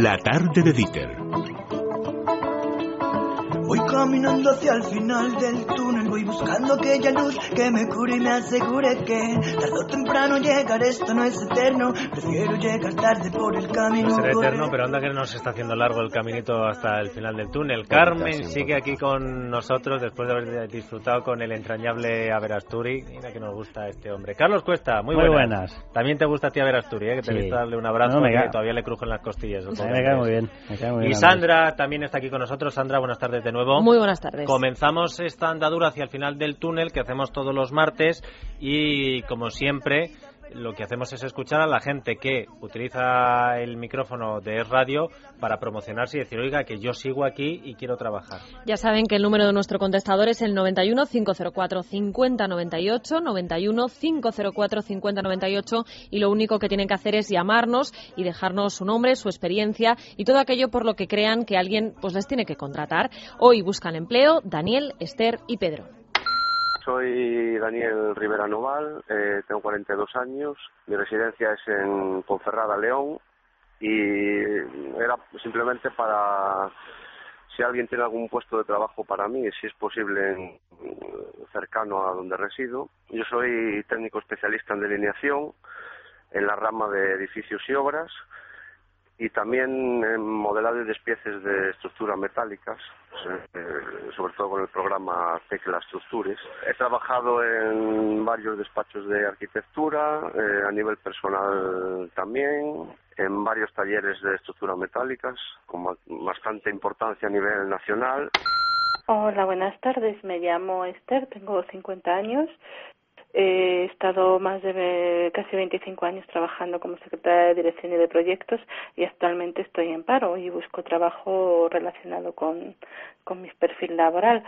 La tarde de Dieter. Voy caminando hacia el final del túnel, voy buscando aquella luz que me cure y me asegure que tarde o temprano llegar, esto no es eterno, prefiero llegar tarde por el camino. No será eterno, pero anda que nos está haciendo largo el caminito hasta el final del túnel. Carmen sigue aquí con nosotros después de haber disfrutado con el entrañable Averasturi. Mira que nos gusta este hombre. Carlos Cuesta, muy, Muy buenas. buenas. También te gusta a ti Averasturi, ¿eh? que te Sí. he visto darle un abrazo No, me que cae- todavía le crujen las costillas. Me cae muy bien. Me cae muy bien Y. Sandra también está aquí con nosotros. Sandra, buenas tardes de nuevo. Muy buenas tardes. Comenzamos esta andadura hacia el final del túnel que hacemos todos los martes y como siempre lo que hacemos es escuchar a la gente que utiliza el micrófono de Radio para promocionarse y decir, oiga, que yo sigo aquí y quiero trabajar. Ya saben que el número de nuestro contestador es el 91 504 5098, 91 504 5098 y lo único que tienen que hacer es llamarnos y dejarnos su nombre, su experiencia y todo aquello por lo que crean que alguien pues les tiene que contratar. Hoy buscan empleo Daniel, Esther y Pedro. Soy Daniel Rivera Noval, eh, tengo 42 años, mi residencia es en Ponferrada, León, y era simplemente para si alguien tiene algún puesto de trabajo para mí, si es posible en- cercano a donde resido. Yo soy técnico especialista en delineación en la rama de edificios y obras y también en modelado y despieces de estructuras metálicas, eh, sobre todo con el programa Tecla Estructures. He trabajado en varios despachos de arquitectura, eh, a nivel personal también, en varios talleres de estructuras metálicas, con ba- bastante importancia a nivel nacional. Hola, buenas tardes. Me llamo Esther, tengo 50 años. He estado más de casi 25 años trabajando como secretaria de dirección y de proyectos y actualmente estoy en paro y busco trabajo relacionado con, con mi perfil laboral.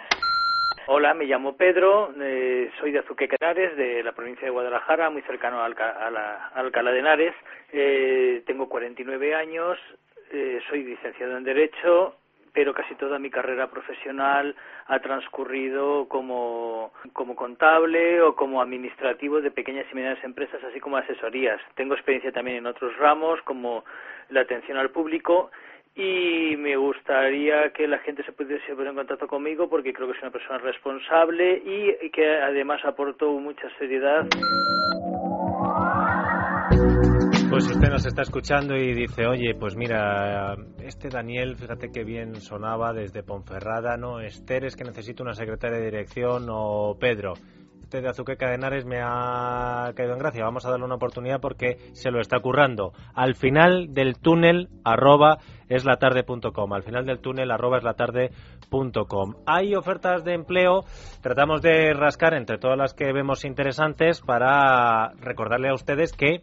Hola, me llamo Pedro, eh, soy de Azuqueca de Henares, de la provincia de Guadalajara, muy cercano a, Alca- a la- a Alcalá de Henares. Eh, tengo 49 años, eh, soy licenciado en Derecho, pero casi toda mi carrera profesional ha transcurrido como, como contable o como administrativo de pequeñas y medianas empresas, así como asesorías. Tengo experiencia también en otros ramos, como la atención al público, y me gustaría que la gente se pudiese poner en contacto conmigo porque creo que soy una persona responsable y que además aporto mucha seriedad. Pues usted nos está escuchando y dice, oye, pues mira, este Daniel, fíjate qué bien sonaba desde Ponferrada, ¿no? Esther es que necesito una secretaria de dirección o Pedro. Este de Azuqueca de Henares me ha caído en gracia. Vamos a darle una oportunidad porque se lo está currando. Al final del túnel, arroba eslatarde.com. Al final del túnel, arroba eslatarde.com. Hay ofertas de empleo. Tratamos de rascar entre todas las que vemos interesantes para recordarle a ustedes que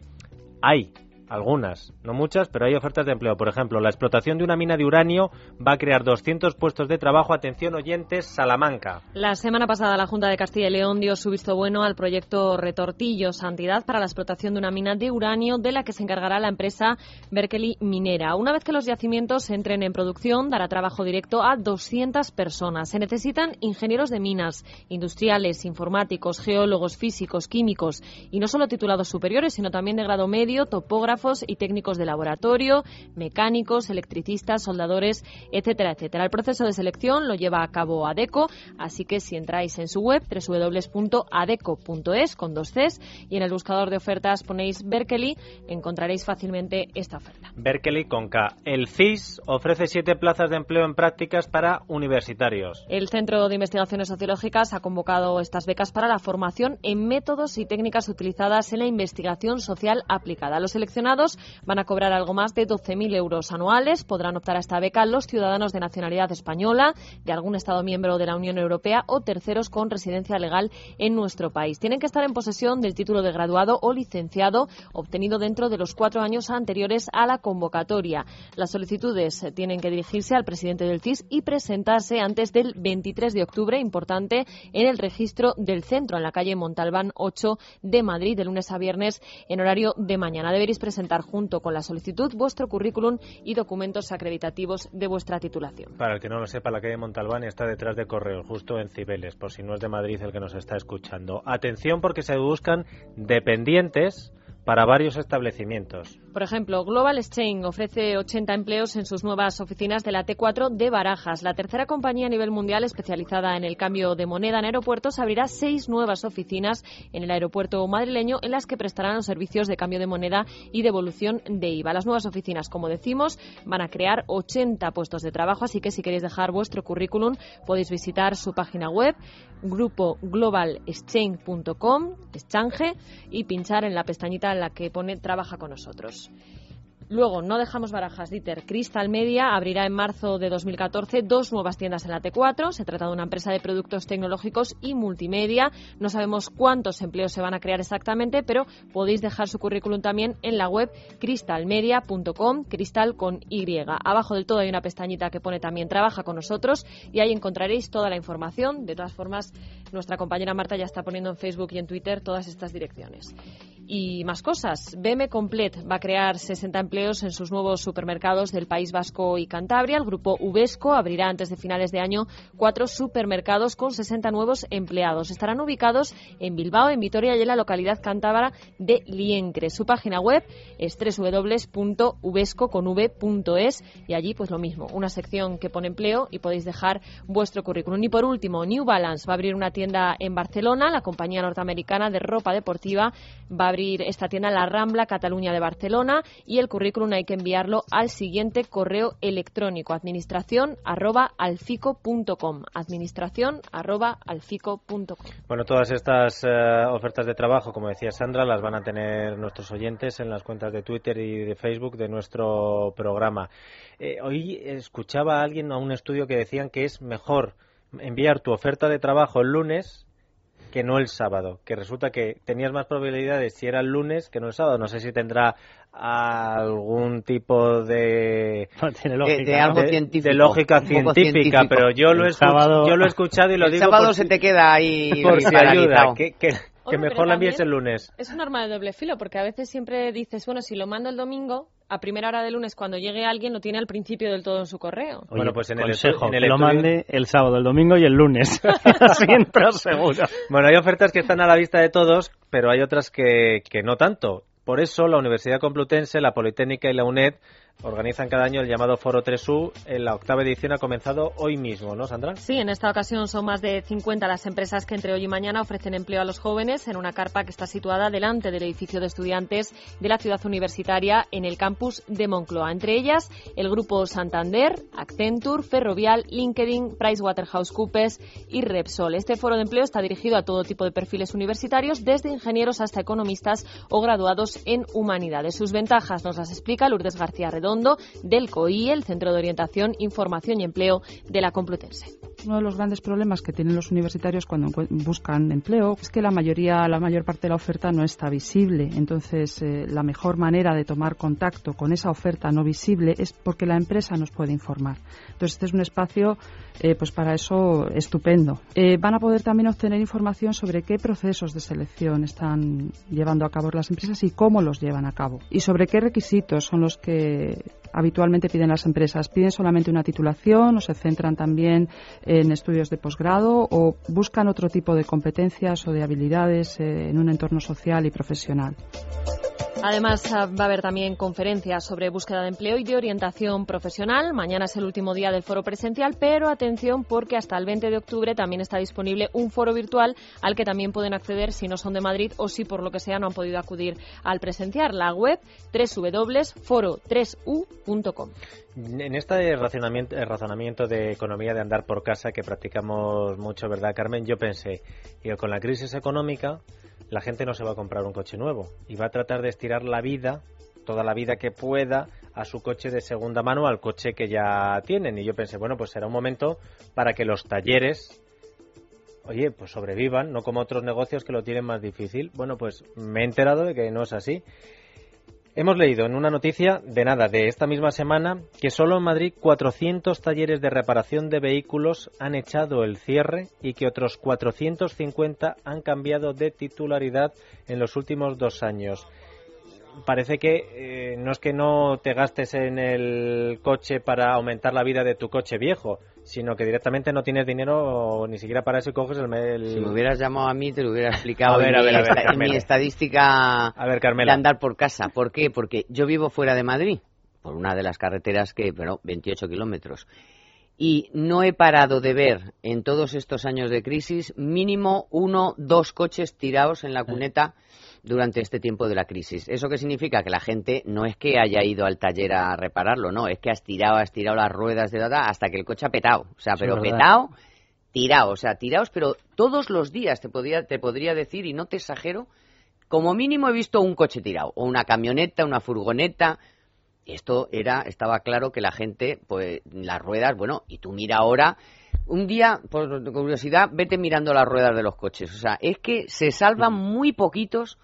hay algunas, no muchas, pero hay ofertas de empleo. Por ejemplo, la explotación de una mina de uranio va a crear 200 puestos de trabajo. Atención oyentes, Salamanca. La semana pasada la Junta de Castilla y León dio su visto bueno al proyecto Retortillo Santidad para la explotación de una mina de uranio de la que se encargará la empresa Berkeley Minera. Una vez que los yacimientos entren en producción, dará trabajo directo a 200 personas. Se necesitan ingenieros de minas, industriales, informáticos, geólogos, físicos, químicos y no solo titulados superiores, sino también de grado medio, topógrafos y técnicos de laboratorio, mecánicos, electricistas, soldadores, etcétera, etcétera. El proceso de selección lo lleva a cabo ADECO, así que si entráis en su web www.adeco.es con dos Cs y en el buscador de ofertas ponéis Berkeley, encontraréis fácilmente esta oferta. Berkeley con K. El CIS ofrece siete plazas de empleo en prácticas para universitarios. El Centro de Investigaciones Sociológicas ha convocado estas becas para la formación en métodos y técnicas utilizadas en la investigación social aplicada. Los seleccionados van a cobrar algo más de 12.000 euros anuales. Podrán optar a esta beca los ciudadanos de nacionalidad española, de algún Estado miembro de la Unión Europea o terceros con residencia legal en nuestro país. Tienen que estar en posesión del título de graduado o licenciado obtenido dentro de los cuatro años anteriores a la convocatoria. Las solicitudes tienen que dirigirse al presidente del CIS y presentarse antes del 23 de octubre, importante, en el registro del centro, en la calle Montalbán 8 de Madrid, de lunes a viernes, en horario de mañana. Deberéis presentar junto con la solicitud vuestro currículum y documentos acreditativos de vuestra titulación. Para el que no lo sepa, la calle Montalbán está detrás de Correos, justo en Cibeles, por si no es de Madrid el que nos está escuchando. Atención porque se buscan dependientes para varios establecimientos. Por ejemplo, Global Exchange ofrece 80 empleos en sus nuevas oficinas de la T4 de Barajas. La tercera compañía a nivel mundial especializada en el cambio de moneda en aeropuertos abrirá seis nuevas oficinas en el aeropuerto madrileño en las que prestarán los servicios de cambio de moneda y devolución de IVA. Las nuevas oficinas, como decimos, van a crear 80 puestos de trabajo, así que si queréis dejar vuestro currículum podéis visitar su página web grupo globalexchange.com, exchange, y pinchar en la pestañita la que pone Trabaja con nosotros. Luego, no dejamos barajas, Dieter. Crystal Media abrirá en marzo de 2014 dos nuevas tiendas en la T4. Se trata de una empresa de productos tecnológicos y multimedia. No sabemos cuántos empleos se van a crear exactamente, pero podéis dejar su currículum también en la web crystalmedia.com, cristal con Y. Abajo del todo hay una pestañita que pone también Trabaja con nosotros y ahí encontraréis toda la información. De todas formas, nuestra compañera Marta ya está poniendo en Facebook y en Twitter todas estas direcciones y más cosas. BM Complet va a crear 60 empleos en sus nuevos supermercados del País Vasco y Cantabria. El grupo Uvesco abrirá antes de finales de año cuatro supermercados con 60 nuevos empleados. Estarán ubicados en Bilbao, en Vitoria y en la localidad cántabra de Liencre. Su página web es www.uvesco.es y allí pues lo mismo, una sección que pone empleo y podéis dejar vuestro currículum. Y por último, New Balance va a abrir una tienda en Barcelona. La compañía norteamericana de ropa deportiva va a abrir esta tienda La Rambla, Cataluña de Barcelona y el currículum hay que enviarlo al siguiente correo electrónico administración arroba alfico.com administración arroba alfico.com Bueno, todas estas eh, ofertas de trabajo, como decía Sandra, las van a tener nuestros oyentes en las cuentas de Twitter y de Facebook de nuestro programa. Eh, hoy escuchaba a alguien a un estudio que decían que es mejor enviar tu oferta de trabajo el lunes que no el sábado, que resulta que tenías más probabilidades si era el lunes que no el sábado. No sé si tendrá algún tipo de, de, lógica científica, pero yo lo, he yo lo he escuchado y lo el digo. El sábado se te queda ahí por si ayuda. Que, que, mejor la envíes el lunes. Es un arma de doble filo, porque a veces siempre dices, bueno, si lo mando el domingo, a primera hora de lunes, cuando llegue alguien, lo tiene al principio del todo en su correo. bueno, pues en el consejo, en el lo mande el sábado, el domingo y el lunes. Así seguro. Bueno, hay ofertas que están a la vista de todos, pero hay otras que, que no tanto. Por eso la Universidad Complutense, la Politécnica y la UNED organizan cada año el llamado Foro 3U. En la octava edición ha comenzado hoy mismo, ¿no, Sandra? Sí, en esta ocasión son más de 50 las empresas que entre hoy y mañana ofrecen empleo a los jóvenes en una carpa que está situada delante del edificio de estudiantes de la ciudad universitaria en el campus de Moncloa. Entre ellas, el grupo Santander, Accenture, Ferrovial, LinkedIn, PricewaterhouseCoopers y Repsol. Este foro de empleo está dirigido a todo tipo de perfiles universitarios, desde ingenieros hasta economistas o graduados en humanidades. Sus ventajas nos las explica Lourdes García Redondo del COI, el Centro de Orientación, Información y Empleo de la Complutense. Uno de los grandes problemas que tienen los universitarios cuando buscan empleo es que la mayoría, la mayor parte de la oferta no está visible. Entonces, eh, la mejor manera de tomar contacto con esa oferta no visible es porque la empresa nos puede informar. Entonces, este es un espacio, eh, pues para eso estupendo. Eh, van a poder también obtener información sobre qué procesos de selección están llevando a cabo las empresas y cómo los llevan a cabo y sobre qué requisitos son los que habitualmente piden las empresas? ¿Piden solamente una titulación o se centran también en estudios de posgrado o buscan otro tipo de competencias o de habilidades eh, en un entorno social y profesional? Además, ah, va a haber también conferencias sobre búsqueda de empleo y de orientación profesional. Mañana es el último día del foro presencial, pero atención porque hasta el 20 de octubre también está disponible un foro virtual al que también pueden acceder si no son de Madrid o si por lo que sea no han podido acudir al presencial. La web www.foro3u.com. En este razonamiento, razonamiento de economía de andar por casa que practicamos mucho, ¿verdad, Carmen? Yo pensé, y con la crisis económica la gente no se va a comprar un coche nuevo y va a tratar de estirar la vida, toda la vida que pueda, a su coche de segunda mano, al coche que ya tienen. Y yo pensé, bueno, pues será un momento para que los talleres, oye, pues sobrevivan, no como otros negocios que lo tienen más difícil. Bueno, pues me he enterado de que no es así Hemos leído en una noticia de nada, de esta misma semana, que solo en Madrid 400 talleres de reparación de vehículos han echado el cierre y que otros 450 han cambiado de titularidad en los últimos dos años. Parece que eh, no es que no te gastes en el coche para aumentar la vida de tu coche viejo, sino que directamente no tienes dinero ni siquiera para eso y coges el... Si me hubieras llamado a mí, te lo hubiera explicado a ver, a ver, a ver, mi estadística a ver, Carmela. de andar por casa. ¿Por qué? Porque yo vivo fuera de Madrid, por una de las carreteras que, bueno, 28 kilómetros. Y no he parado de ver en todos estos años de crisis mínimo uno, dos coches tirados en la cuneta durante este tiempo de la crisis. ¿Eso qué significa? Que la gente no es que haya ido al taller a repararlo, no, es que ha estirado, ha estirado las ruedas de dada hasta que el coche ha petado. O sea, pero petado, tirado, o sea, tirados, pero todos los días te, podría, te podría decir, y no te exagero, como mínimo he visto un coche tirado, o una camioneta, una furgoneta. Esto era, estaba claro que la gente, pues, las ruedas, bueno, y tú mira ahora, un día, por curiosidad, vete mirando las ruedas de los coches. O sea, es que se salvan muy poquitos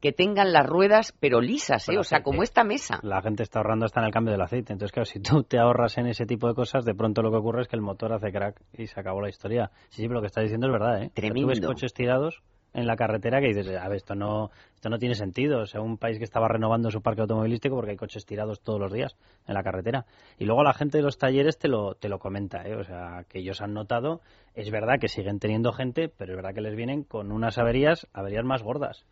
que tengan las ruedas pero lisas, ¿eh? o sea, como esta mesa. La gente está ahorrando hasta en el cambio del aceite. Entonces, claro, si tú te ahorras en ese tipo de cosas, de pronto lo que ocurre es que el motor hace crack y se acabó la historia. Sí, sí, pero lo que estás diciendo es verdad, ¿eh? Tremendo. ves coches tirados en la carretera que dices, a ver, esto no, esto no tiene sentido. O sea, un país que estaba renovando su parque automovilístico porque hay coches tirados todos los días en la carretera. Y luego la gente de los talleres te lo, te lo comenta, ¿eh? O sea, que ellos han notado, es verdad que siguen teniendo gente, pero es verdad que les vienen con unas averías, averías más gordas.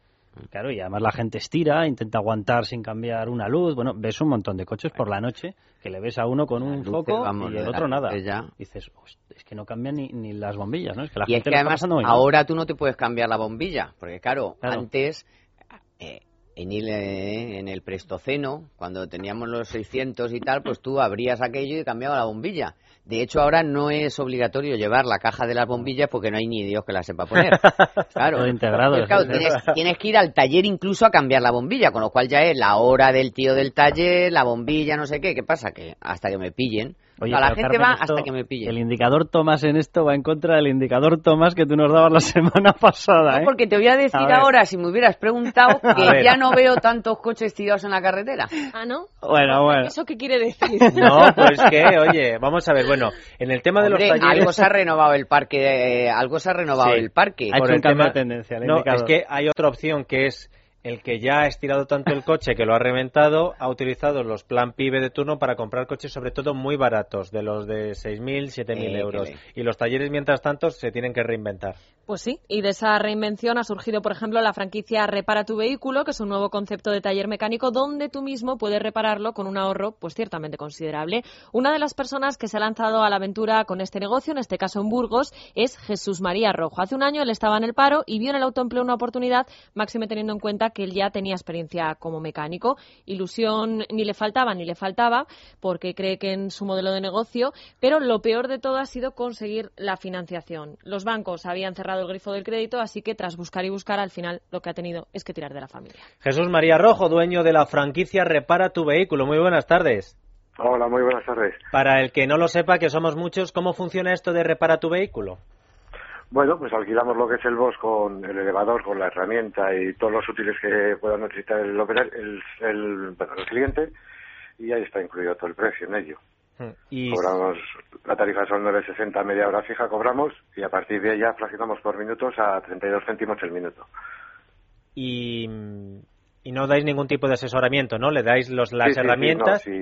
Claro, y además la gente estira, intenta aguantar sin cambiar una luz. Bueno, ves un montón de coches por la noche que le ves a uno con un foco y el otro nada. dices, es que no cambian ni, ni, las bombillas, ¿no? Es que la y es que además ahora tú no te puedes cambiar la bombilla, porque claro, antes eh, en el, en el Prestoceno, cuando teníamos los 600 y tal, pues tú abrías aquello y cambiabas la bombilla. De hecho, ahora no es obligatorio llevar la caja de las bombillas porque no hay ni Dios que la sepa poner. Claro, integrado, tienes, que ir al taller incluso a cambiar la bombilla, con lo cual ya es la hora del tío del taller, la bombilla, no sé qué. ¿Qué pasa? Que hasta que me pillen, la gente va hasta que me pille. El indicador Tomás en esto va en contra del indicador Tomás que tú nos dabas la semana pasada. ¿eh? porque te voy a decir ahora, si me hubieras preguntado, que ya no veo tantos coches tirados en la carretera. Ah, ¿no? Bueno, bueno. ¿Eso qué quiere decir? No, pues que, oye, vamos a ver, bueno, en el tema de los talleres... algo se ha renovado el parque, eh, algo se ha renovado el parque. Ha hecho un cambio de tendencia. no, es que hay otra opción que es el que ya ha estirado tanto el coche que lo ha reventado ha utilizado los plan PIBE de turno para comprar coches sobre todo muy baratos, de los de 6.000, 7.000 mil euros. Y los talleres, mientras tanto, se tienen que reinventar. Pues sí, y de esa reinvención ha surgido, por ejemplo, la franquicia Repara tu vehículo, que es un nuevo concepto de taller mecánico donde tú mismo puedes repararlo con un ahorro pues ciertamente considerable. Una de las personas que se ha lanzado a la aventura con este negocio, en este caso en Burgos, es Jesús María Rojo. Hace un año él estaba en el paro y vio en el autoempleo una oportunidad, máxime teniendo en cuenta que él ya tenía experiencia como mecánico. Ilusión ni le faltaba ni le faltaba, porque cree que en su modelo de negocio, pero lo peor de todo ha sido conseguir la financiación. Los bancos habían cerrado el grifo del crédito, así que tras buscar y buscar, al final lo que ha tenido es que tirar de la familia. Jesús María Rojo, dueño de la franquicia Repara tu vehículo. Muy buenas tardes. Hola, muy buenas tardes. Para el que no lo sepa, que somos muchos, ¿cómo funciona esto de Repara tu vehículo? Bueno, pues alquilamos lo que es el bus con el elevador, con la herramienta y todos los útiles que pueda necesitar el, el, el, el cliente y ahí está incluido todo el precio en ello. Hmm. Y... Cobramos, la tarifa son 9,60 media hora fija, cobramos y a partir de ahí ya fraccionamos por minutos a 32 céntimos el minuto. Y, y no dais ningún tipo de asesoramiento, ¿no? Le dais los, las herramientas. Sí,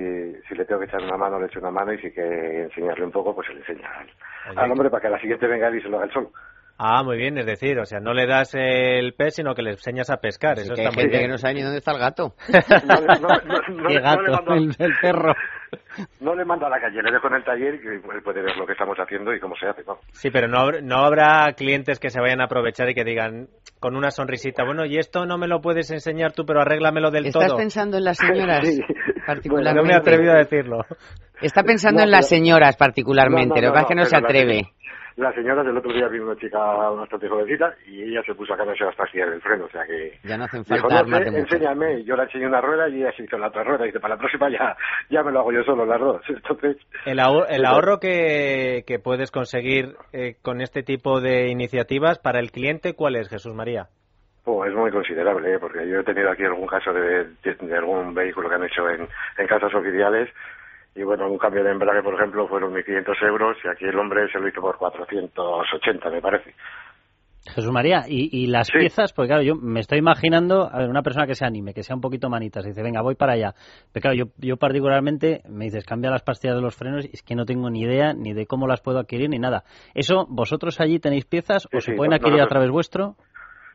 si, le tengo que echar una mano, le echo una mano y si que enseñarle un poco, pues se le enseña al, hombre para que la siguiente venga y se lo haga el sol. Ah, muy bien, es decir, o sea, no le das el pez, sino que le enseñas a pescar. Eso que está hay gente que no sabe ni dónde está el gato. ¿Qué gato? el, perro. No le mando a la calle, le dejo en el taller y él puede ver lo que estamos haciendo y cómo se hace. Sí, pero no, no habrá clientes que se vayan a aprovechar y que digan con una sonrisita, bueno, y esto no me lo puedes enseñar tú, pero arréglamelo del todo. ¿Estás pensando en las señoras particularmente? no me he atrevido a decirlo. Está pensando en las señoras particularmente, lo que pasa es que no se atreve la señora del otro día vino una chica bastante jovencita y ella se puso a cambiarse las pastillas del freno, o sea que... Ya no hacen falta dijo, no, enséñame, yo le enseñé una rueda y ella se hizo la otra rueda y dice, para la próxima ya, ya me lo hago yo solo las dos, entonces... El, ahorro, el ahorro que, que puedes conseguir eh, con este tipo de iniciativas para el cliente, ¿cuál es, Jesús María? Oh, es muy considerable, ¿eh? porque yo he tenido aquí algún caso de, de, algún vehículo que han hecho en, en casas oficiales y bueno, un cambio de embrague, por ejemplo, fueron 1.500 euros y aquí el hombre se lo hizo por 480, me parece. Jesús María, y, las piezas, porque claro, yo me estoy imaginando, a ver, una persona que se anime, que sea un poquito manitas, y dice, venga, voy para allá. Pero claro, yo, yo particularmente, me dices, cambia las pastillas de los frenos, y es que no tengo ni idea ni de cómo las puedo adquirir ni nada. ¿Eso, vosotros allí tenéis piezas o se pueden adquirir a través vuestro?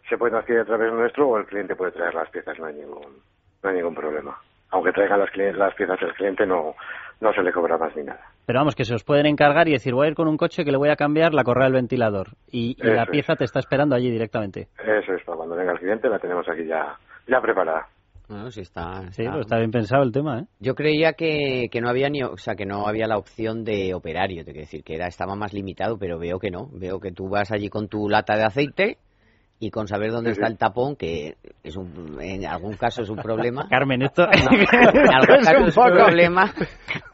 Se pueden adquirir a través nuestro o el cliente puede traer las piezas, no hay ningún, no hay ningún problema. Aunque traigan las, las piezas el cliente, no, no se le cobra más ni nada. Pero vamos, que se os pueden encargar y decir, voy a ir con un coche que le voy a cambiar la correa del ventilador. Y, la pieza te está esperando allí directamente. Eso es, para cuando venga el cliente la tenemos aquí ya, ya preparada. Bueno, sí está, Sí, está bien pensado el tema, ¿eh? Yo creía que, que no había ni, o sea, que no había la opción de operario, te quiero decir, que era estaba más limitado, pero veo que no. Veo que tú vas allí con tu lata de aceite y con saber dónde está el tapón, que es un, en algún caso es un problema. Carmen, esto en algún caso es un problema.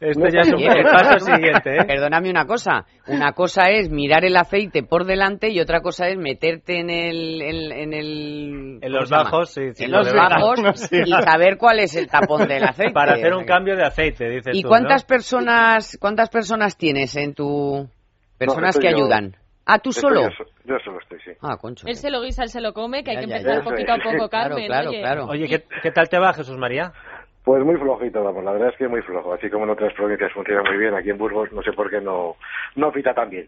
Esto ya es un el paso siguiente. ¿eh? Perdóname una cosa. Una cosa es mirar el aceite por delante y otra cosa es meterte en el en, el en los bajos, sí, en los bajos y saber cuál es el tapón del aceite. Para hacer un cambio de aceite, dices ¿Y cuántas personas cuántas personas tienes en tu personas que ayudan? ¿Ah, tú solo? Yo, solo estoy, sí. Ah, concho. Él se lo guisa, él se lo come, que hay que empezar poquito a poco, Carmen. Claro, claro, oye. Oye, ¿qué, tal te va, Jesús María? Pues muy flojito, vamos, la verdad es que muy flojo. Así como en otras provincias funciona muy bien, aquí en Burgos no sé por qué no, no pita tan bien.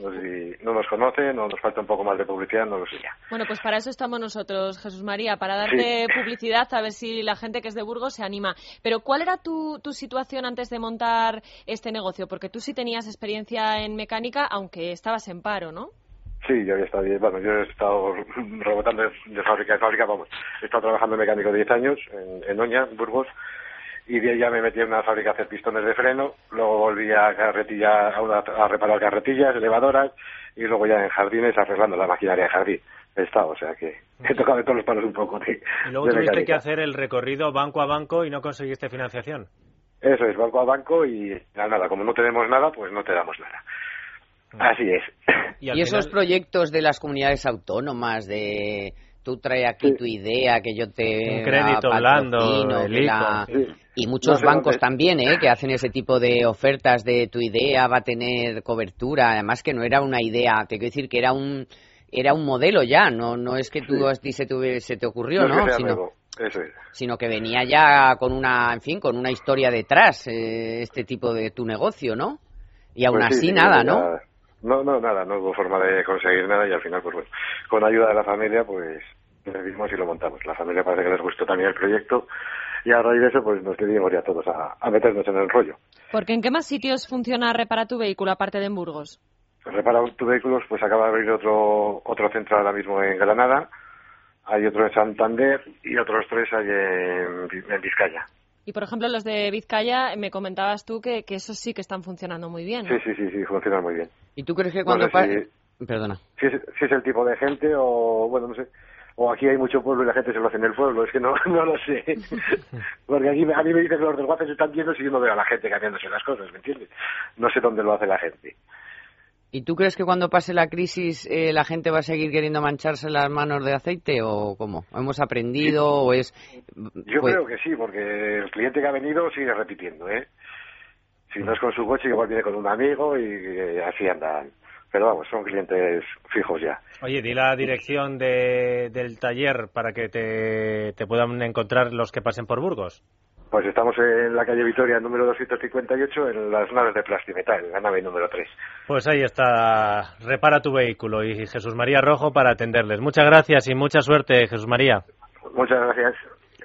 No, sé si no nos conoce, no nos falta un poco más de publicidad, no lo sé ya. Bueno, pues para eso estamos nosotros, Jesús María, para darte publicidad, a ver si la gente que es de Burgos se anima. Pero ¿cuál era tu, tu situación antes de montar este negocio? Porque tú sí tenías experiencia en mecánica, aunque estabas en paro, ¿no? Sí, yo había estado, bueno, yo he estado rebotando de, fábrica en fábrica, vamos, he estado trabajando en mecánico 10 años en, en Oña, Burgos, y de ahí ya me metí en una fábrica a hacer pistones de freno, luego volví a carretilla, a, reparar carretillas, elevadoras, y luego ya en jardines arreglando la maquinaria de jardín. He estado, o sea que he tocado de todos los palos un poco. De, y luego tuviste que hacer el recorrido banco a banco y no conseguiste financiación. Eso es, banco a banco y nada, como no tenemos nada, pues no te damos nada. Así es. Y, esos proyectos de las comunidades autónomas, de tú traes aquí tu idea, que yo te... Un crédito blando, Y muchos bancos también, ¿eh? Que hacen ese tipo de ofertas de tu idea va a tener cobertura. Además que no era una idea, te quiero decir que era un era un modelo ya, no no es que tú a ti se te, se te ocurrió, ¿no? Sino, sino que venía ya con una, en fin, con una historia detrás, eh, este tipo de tu negocio, ¿no? Y aún pues así nada, ¿no? No, no, nada, no hubo forma de conseguir nada y al final, pues bueno, con ayuda de la familia, pues decidimos y lo montamos. La familia parece que les gustó también el proyecto y a raíz de eso, pues nos decidimos ya todos a, meternos en el rollo. Porque ¿en qué más sitios funciona Repara tu vehículo aparte de en Burgos? Repara tu vehículo, pues acaba de abrir otro, otro centro ahora mismo en Granada, hay otro en Santander y otros tres hay en Vizcaya. Y por ejemplo, los de Vizcaya, me comentabas tú que, que esos sí que están funcionando muy bien. Sí, sí, sí, sí, funcionan muy bien. ¿Y tú crees que cuando... Perdona. Si es, si es el tipo de gente o, bueno, no sé, o aquí hay mucho pueblo y la gente se lo hace en el pueblo, es que no, no lo sé. Porque aquí a mí me dicen que los desguaces están llenos y yo no veo a la gente cambiándose las cosas, ¿me entiendes? No sé dónde lo hace la gente. ¿Y tú crees que cuando pase la crisis eh, la gente va a seguir queriendo mancharse las manos de aceite o cómo? ¿Hemos aprendido o es...? Yo pues creo que sí, porque el cliente que ha venido sigue repitiendo, ¿eh? Si no es con su coche, igual viene con un amigo y eh, así andan. Pero vamos, son clientes fijos ya. Oye, di la dirección de, del taller para que te, te puedan encontrar los que pasen por Burgos. Pues estamos en la calle Vitoria número 258 en las naves de Plastimetal, la nave número 3. Pues ahí está, repara tu vehículo y Jesús María Rojo para atenderles. Muchas gracias y mucha suerte, Jesús María. Muchas gracias.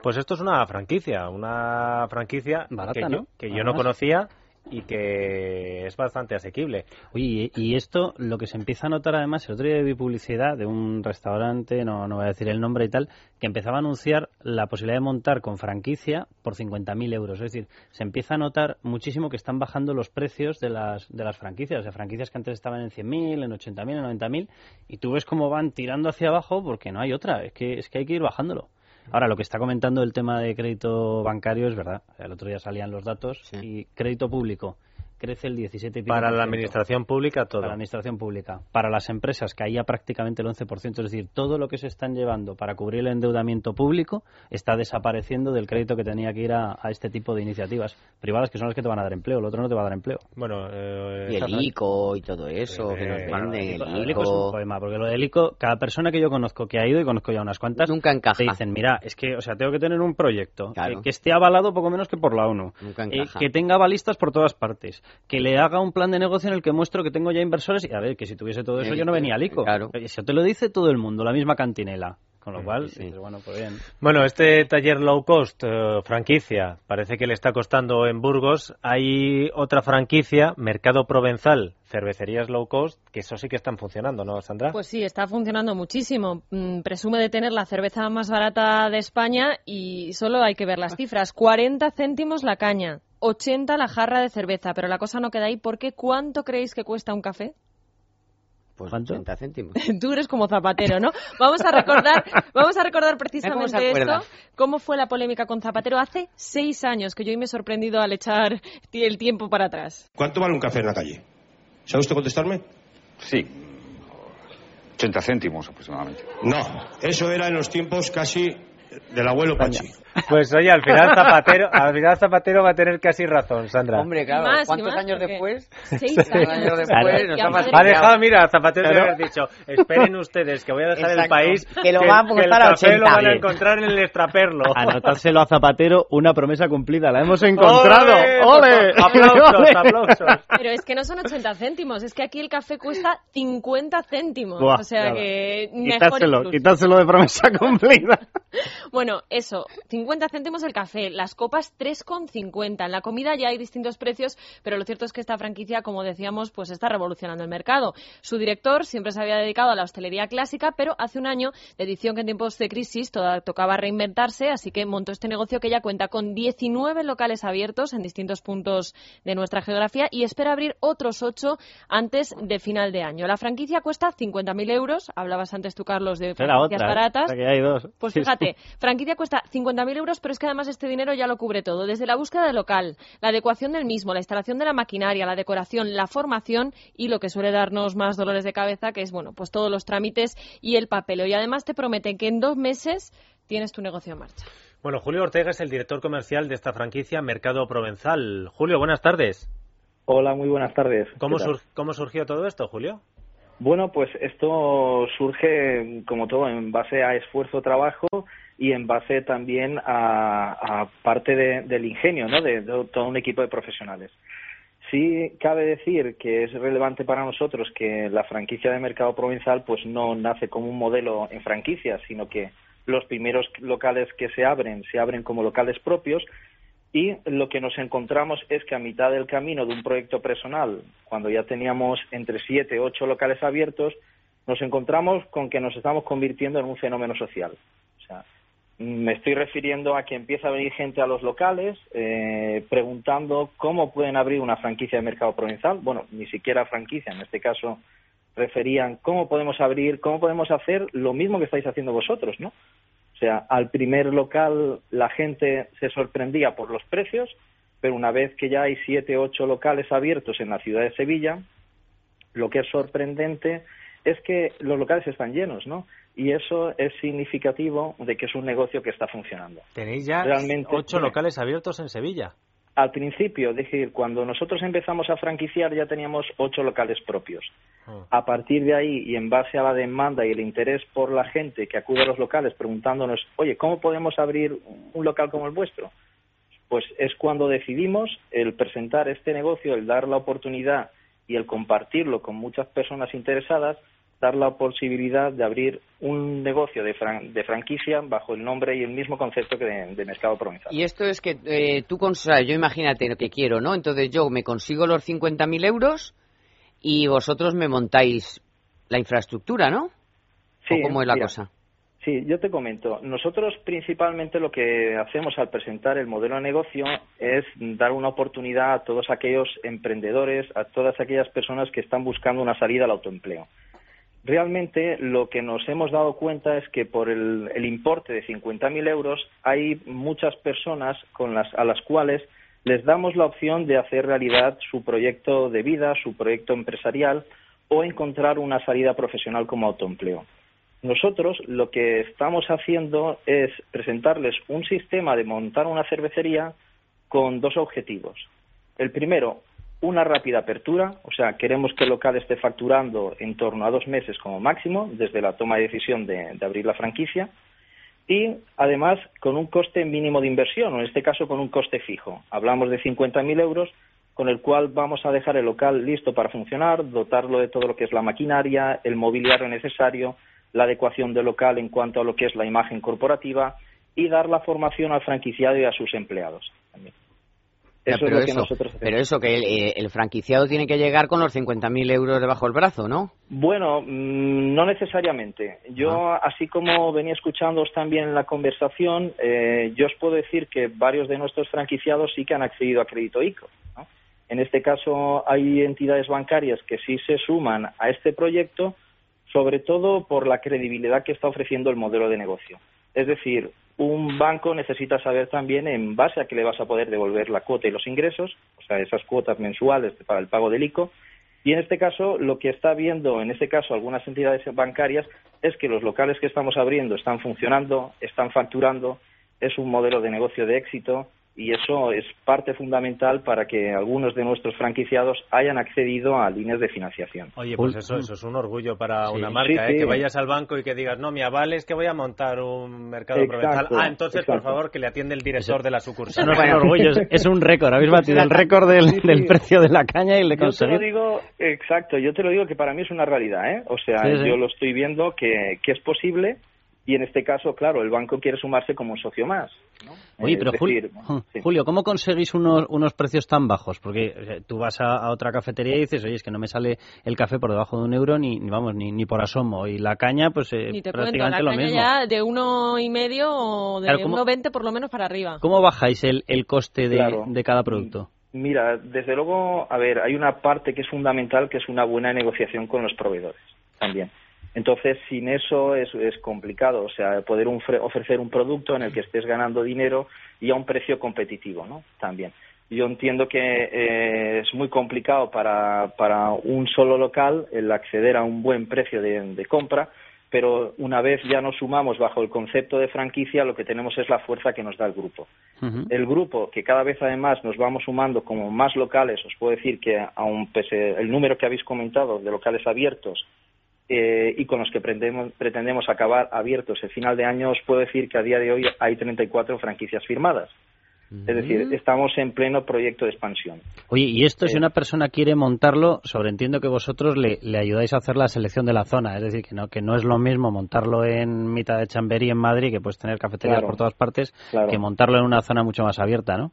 Pues esto es una franquicia, una franquicia que, yo, que yo no conocía y que es bastante asequible. Oye, y esto lo que se empieza a notar además, el otro día vi publicidad de un restaurante, no, no voy a decir el nombre y tal, que empezaba a anunciar la posibilidad de montar con franquicia por 50.000 euros. Es decir, se empieza a notar muchísimo que están bajando los precios de las, de las franquicias, de franquicias que antes estaban en 100.000, en 80.000, en 90.000, y tú ves cómo van tirando hacia abajo porque no hay otra, es que, es que hay que ir bajándolo. Ahora, lo que está comentando el tema de crédito bancario es verdad. El otro día salían los datos y crédito público, crece el 17 y pico Para la administración pública todo. Para la administración pública. Para las empresas caía prácticamente el 11%, es decir, todo lo que se están llevando para cubrir el endeudamiento público está desapareciendo del crédito que tenía que ir a, a este tipo de iniciativas privadas que son las que te van a dar empleo, el otro no te va a dar empleo. Bueno, eh, Y el ICO y todo eso que nos Eh, Bueno, venden, lo el del ICO es un ICO. problema, porque lo del ICO, cada persona que yo conozco que ha ido, y conozco ya unas cuantas, Nunca encaja. te dicen, mira, es que, o sea, tengo que tener un proyecto Claro. eh, que esté avalado poco menos que por la ONU, Nunca eh, encaja. que tenga balistas por todas partes, que le haga un plan de negocio en el que muestro que tengo ya inversores, y a ver, que si tuviese todo eso yo no venía al ICO. claro. Eso te lo dice todo el mundo, la misma cantinela. Con lo cual, sí. dices, bueno, pues bien. Bueno, este taller low cost, eh, franquicia, parece que le está costando en Burgos. Hay otra franquicia, Mercado Provenzal, cervecerías low cost, que eso sí que están funcionando, ¿no, Sandra? Pues sí, está funcionando muchísimo. Mm, Presume de tener la cerveza más barata de España y solo hay que ver las cifras. 40 céntimos la caña, 80 la jarra de cerveza, pero la cosa no queda ahí porque ¿cuánto creéis que cuesta un café? Pues ¿Cuánto? 80 céntimos. Tú eres como Zapatero, ¿no? Vamos a recordar, vamos a recordar ¿Cómo precisamente esto, cómo fue la polémica con Zapatero hace seis años, que yo hoy me he sorprendido al echar el tiempo para atrás. ¿Cuánto vale un café en la calle? ¿Sabe usted contestarme? Sí. 80 céntimos aproximadamente. No, eso era en los tiempos casi del abuelo Pachi. Pues oye, al final Zapatero, al final Zapatero va a tener casi razón, Sandra. Hombre, claro, más, ¿cuántos más, años después? Seis Años años después Claro. nos ha Ha dejado, mira, Zapatero Claro. le haber dicho, esperen ustedes que voy a dejar el Exacto. país, Que lo va a el a café lo 80. van a encontrar en el extraperlo. Anotárselo a Zapatero, una promesa cumplida. La hemos encontrado. ¡Ole! ¡Ole! Aplausos, ¡Ole! aplausos. Pero es que no son 80 céntimos, es que aquí el café cuesta 50 céntimos. Buah, o sea nada. que mejor Quitárselo, incluso. quitárselo de promesa cumplida. Bueno, eso, 50 céntimos el café, las copas 3,50. En la comida ya hay distintos precios, pero lo cierto es que esta franquicia, como decíamos, pues está revolucionando el mercado. Su director siempre se había dedicado a la hostelería clásica, pero hace un año de edición que en tiempos de crisis toda, tocaba reinventarse, así que montó este negocio que ya cuenta con 19 locales abiertos en distintos puntos de nuestra geografía y espera abrir otros 8 antes de final de año. La franquicia cuesta 50.000 euros. Hablabas antes tú, Carlos, de franquicias otra. baratas. Que hay dos. Pues fíjate, franquicia cuesta 50.000 euros, pero es que además este dinero ya lo cubre todo. Desde la búsqueda del local, la adecuación del mismo, la instalación de la maquinaria, la decoración, la formación y lo que suele darnos más dolores de cabeza, que es, bueno, pues todos los trámites y el papeleo. Y además te prometen que en dos meses tienes tu negocio en marcha. Bueno, Julio Ortega es el director comercial de esta franquicia Mercado Provenzal. Julio, buenas tardes. Hola, muy buenas tardes. ¿Cómo, cómo surgió todo esto, Julio? Bueno, pues esto surge, como todo, en base a esfuerzo, trabajo y en base también a, parte de- del ingenio, ¿no? De, de todo un equipo de profesionales. Sí cabe decir que es relevante para nosotros que la franquicia de mercado provincial pues no nace como un modelo en franquicia, sino que los primeros locales que se abren se abren como locales propios y lo que nos encontramos es que a mitad del camino de un proyecto personal, cuando ya teníamos entre siete ocho locales abiertos, nos encontramos con que nos estamos convirtiendo en un fenómeno social. O sea, me estoy refiriendo a que empieza a venir gente a los locales eh, preguntando cómo pueden abrir una franquicia de mercado provincial. Bueno, ni siquiera franquicia, en este caso referían cómo podemos abrir, cómo podemos hacer lo mismo que estáis haciendo vosotros, ¿no? O sea, al primer local la gente se sorprendía por los precios, pero una vez que ya hay siete, ocho locales abiertos en la ciudad de Sevilla, lo que es sorprendente es que los locales están llenos, ¿no? Y eso es significativo de que es un negocio que está funcionando. Tenéis ya Realmente, ocho locales abiertos en Sevilla. Al principio, es decir, cuando nosotros empezamos a franquiciar ya teníamos ocho locales propios. A partir de ahí y en base a la demanda y el interés por la gente que acude a los locales preguntándonos, oye, ¿cómo podemos abrir un local como el vuestro? Pues es cuando decidimos el presentar este negocio, el dar la oportunidad y el compartirlo con muchas personas interesadas, dar la posibilidad de abrir un negocio de, fran- de franquicia bajo el nombre y el mismo concepto que de, de mercado provincial. Y esto es que eh, tú, cons- o sea, yo imagínate lo que quiero, ¿no? Entonces yo me consigo los 50.000 euros y vosotros me montáis la infraestructura, ¿no? Sí, ¿O cómo es la mira, cosa? Sí, yo te comento. Nosotros principalmente lo que hacemos al presentar el modelo de negocio es dar una oportunidad a todos aquellos emprendedores, a todas aquellas personas que están buscando una salida al autoempleo. Realmente lo que nos hemos dado cuenta es que por el, importe de 50.000 euros hay muchas personas con las, a las cuales les damos la opción de hacer realidad su proyecto de vida, su proyecto empresarial o encontrar una salida profesional como autoempleo. Nosotros lo que estamos haciendo es presentarles un sistema de montar una cervecería con dos objetivos. El primero, una rápida apertura, o sea, queremos que el local esté facturando en torno a dos meses como máximo desde la toma de decisión de, abrir la franquicia y además con un coste mínimo de inversión, o en este caso con un coste fijo. Hablamos de 50.000 euros con el cual vamos a dejar el local listo para funcionar, dotarlo de todo lo que es la maquinaria, el mobiliario necesario, la adecuación del local en cuanto a lo que es la imagen corporativa y dar la formación al franquiciado y a sus empleados también. Eso pero, es lo que nosotros pero eso, que eh, el, franquiciado tiene que llegar con los 50.000 euros debajo del brazo, ¿no? Bueno, mm, no necesariamente. Yo, ah. así como venía escuchándoos también en la conversación, eh, yo os puedo decir que varios de nuestros franquiciados sí que han accedido a crédito ICO. En este caso, hay entidades bancarias que sí se suman a este proyecto, sobre todo por la credibilidad que está ofreciendo el modelo de negocio. Es decir, un banco necesita saber también en base a qué le vas a poder devolver la cuota y los ingresos, o sea, esas cuotas mensuales para el pago del ICO. Y en este caso, lo que está viendo, en este caso, algunas entidades bancarias, es que los locales que estamos abriendo están funcionando, están facturando, es un modelo de negocio de éxito y eso es parte fundamental para que algunos de nuestros franquiciados hayan accedido a líneas de financiación. Oye, pues eso, eso es un orgullo para una marca, ¿eh? que vayas al banco y que digas, no, mi aval es que voy a montar un mercado provenzal. Ah, entonces, por favor, que le atiende el director de la sucursal. Eso no es un orgullo, es, un récord. Habéis batido el récord del, precio de la caña y le conseguir. Yo te lo digo, exacto, yo te lo digo que para mí es una realidad, ¿eh? O sea, yo lo estoy viendo que, que es posible y en este caso, claro, el banco quiere sumarse como un socio más. Oye, pero Julio, ¿cómo conseguís unos, unos precios tan bajos? Porque eh, tú vas a, otra cafetería y dices, oye, es que no me sale el café por debajo de un euro ni, vamos ni, ni por asomo. Y la caña, pues eh, ni te prácticamente cuento, la caña Ya de uno y medio o de claro, 1,20 por lo menos para arriba. ¿Cómo bajáis el, el coste de, de cada producto? Mira, desde luego, a ver, hay una parte que es fundamental, que es una buena negociación con los proveedores también. Entonces, sin eso es, es complicado, o sea, poder ofrecer un producto en el que estés ganando dinero y a un precio competitivo, ¿no? También. Yo entiendo que eh, es muy complicado para, para un solo local el acceder a un buen precio de, compra, pero una vez ya nos sumamos bajo el concepto de franquicia, lo que tenemos es la fuerza que nos da el grupo. El grupo, que cada vez además nos vamos sumando como más locales, os puedo decir que aun pese el número que habéis comentado de locales abiertos eh, y con los que pretendemos, pretendemos acabar abiertos el final de año, os puedo decir que a día de hoy hay 34 franquicias firmadas. Es decir, estamos en pleno proyecto de expansión. Oye, y esto, si eh, una persona quiere montarlo, sobreentiendo que vosotros le, ayudáis a hacer la selección de la zona. Es decir, que no, que no es lo mismo montarlo en mitad de Chamberí, en Madrid, que puedes tener cafeterías por todas partes, que montarlo en una zona mucho más abierta, ¿no?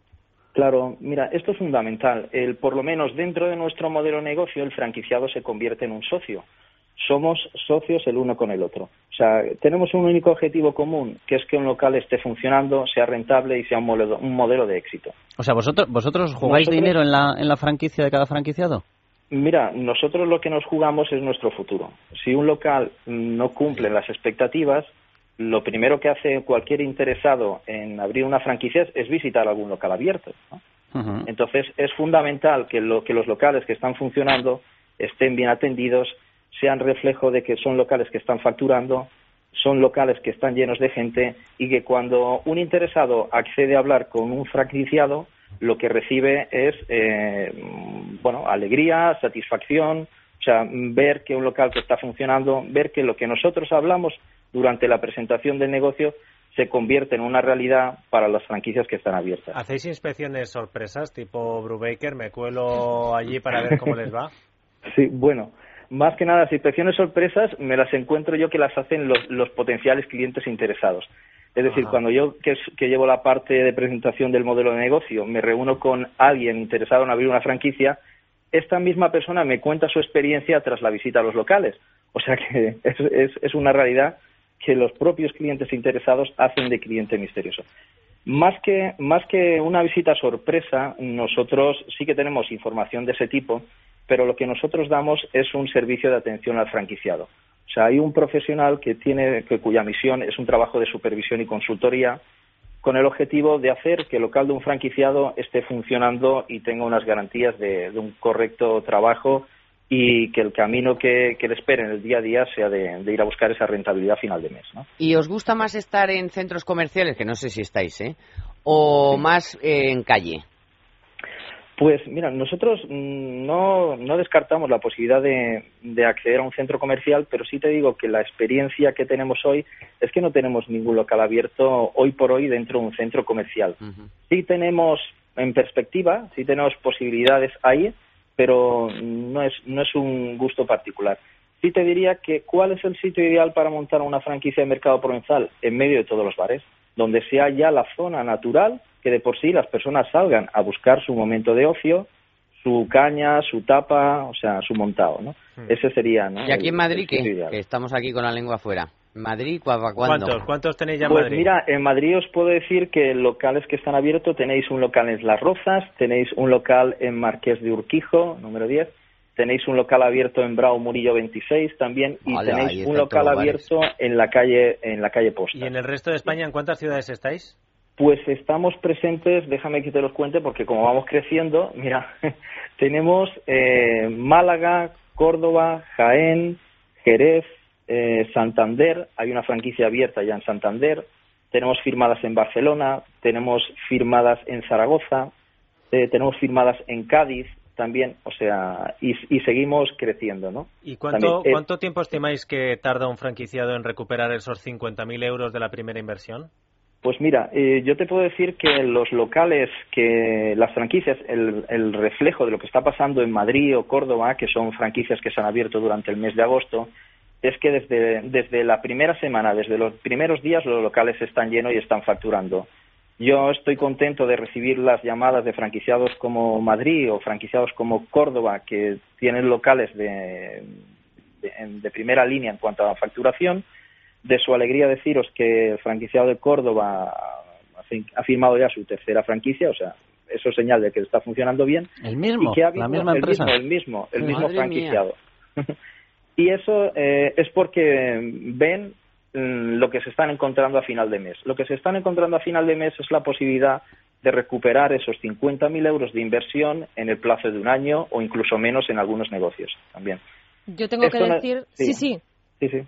Claro, mira, esto es fundamental. El, por lo menos dentro de nuestro modelo de negocio, el franquiciado se convierte en un socio somos socios el uno con el otro. O sea, tenemos un único objetivo común, que es que un local esté funcionando, sea rentable y sea un modelo, un modelo de éxito. O sea, ¿vosotros, vosotros jugáis dinero en la, en la franquicia de cada franquiciado? Mira, nosotros lo que nos jugamos es nuestro futuro. Si un local no cumple las expectativas, lo primero que hace cualquier interesado en abrir una franquicia es visitar algún local abierto. Entonces, es fundamental que, lo, que los locales que están funcionando estén bien atendidos sean reflejo de que son locales que están facturando, son locales que están llenos de gente y que cuando un interesado accede a hablar con un franquiciado, lo que recibe es, eh, bueno, alegría, satisfacción, o sea, ver que un local que está funcionando, ver que lo que nosotros hablamos durante la presentación del negocio se convierte en una realidad para las franquicias que están abiertas. ¿Hacéis inspecciones sorpresas tipo Brubaker? ¿Me cuelo allí para ver cómo les va? Sí, bueno, más que nada, las inspecciones sorpresas me las encuentro yo que las hacen los, potenciales clientes interesados. Es decir, cuando yo, que, llevo la parte de presentación del modelo de negocio, me reúno con alguien interesado en abrir una franquicia, esta misma persona me cuenta su experiencia tras la visita a los locales. O sea que es, es una realidad que los propios clientes interesados hacen de cliente misterioso. Más que, más que una visita sorpresa, nosotros sí que tenemos información de ese tipo pero lo que nosotros damos es un servicio de atención al franquiciado. O sea, hay un profesional que tiene, que, cuya misión es un trabajo de supervisión y consultoría con el objetivo de hacer que el local de un franquiciado esté funcionando y tenga unas garantías de, de un correcto trabajo y que el camino que, que le espere en el día a día sea de, de ir a buscar esa rentabilidad final de mes. ¿no? ¿Y os gusta más estar en centros comerciales, que no sé si estáis, ¿eh? o más eh, en calle? Pues mira, nosotros mm, no, no descartamos la posibilidad de, de acceder a un centro comercial, pero sí te digo que la experiencia que tenemos hoy es que no tenemos ningún local abierto hoy por hoy dentro de un centro comercial. Sí tenemos en perspectiva, sí tenemos posibilidades ahí, pero no es, no es un gusto particular. Sí te diría que cuál es el sitio ideal para montar una franquicia de mercado provenzal en medio de todos los bares, donde sea ya la zona natural que de por sí las personas salgan a buscar su momento de ocio, su caña, su tapa, o sea, su montado, ¿no? Ese sería, ¿no? ¿Y aquí en Madrid el qué? Que estamos aquí con la lengua afuera. ¿Madrid ¿cu- cuándo? ¿Cuántos? ¿Cuántos tenéis ya en Pues Madrid? mira, en Madrid os puedo decir que locales que están abiertos tenéis un local en Las Rozas, tenéis un local en Marqués de Urquijo, número 10, tenéis un local abierto en Bravo Murillo 26 también y Hola, tenéis un local bares. abierto en la calle en la calle Posta. ¿Y en el resto de España en cuántas ciudades estáis? Pues estamos presentes, déjame que te los cuente porque como vamos creciendo, mira, tenemos eh, Málaga, Córdoba, Jaén, Jerez, eh, Santander, hay una franquicia abierta ya en Santander, tenemos firmadas en Barcelona, tenemos firmadas en Zaragoza, eh, tenemos firmadas en Cádiz también, o sea, y, y seguimos creciendo, ¿no? ¿Y cuánto, También, eh, cuánto tiempo estimáis que tarda un franquiciado en recuperar esos 50.000 euros de la primera inversión? Pues mira, eh, yo te puedo decir que los locales, que las franquicias, el, el reflejo de lo que está pasando en Madrid o Córdoba, que son franquicias que se han abierto durante el mes de agosto, es que desde, desde la primera semana, desde los primeros días, los locales están llenos y están facturando. Yo estoy contento de recibir las llamadas de franquiciados como Madrid o franquiciados como Córdoba, que tienen locales de, de, de primera línea en cuanto a facturación de su alegría deciros que el franquiciado de Córdoba ha fi- ha firmado ya su tercera franquicia, o sea, eso es señal de que está funcionando bien. El mismo, y que ha la el. Mismo, el mismo, el mismo franquiciado. y eso eh, es porque ven mm, lo que se están encontrando a final de mes. Lo que se están encontrando a final de mes es la posibilidad de recuperar esos 50.000 euros de inversión en el plazo de un año o incluso menos en algunos negocios también. Yo tengo Esto que no- decir, sí. sí, sí. Sí, sí.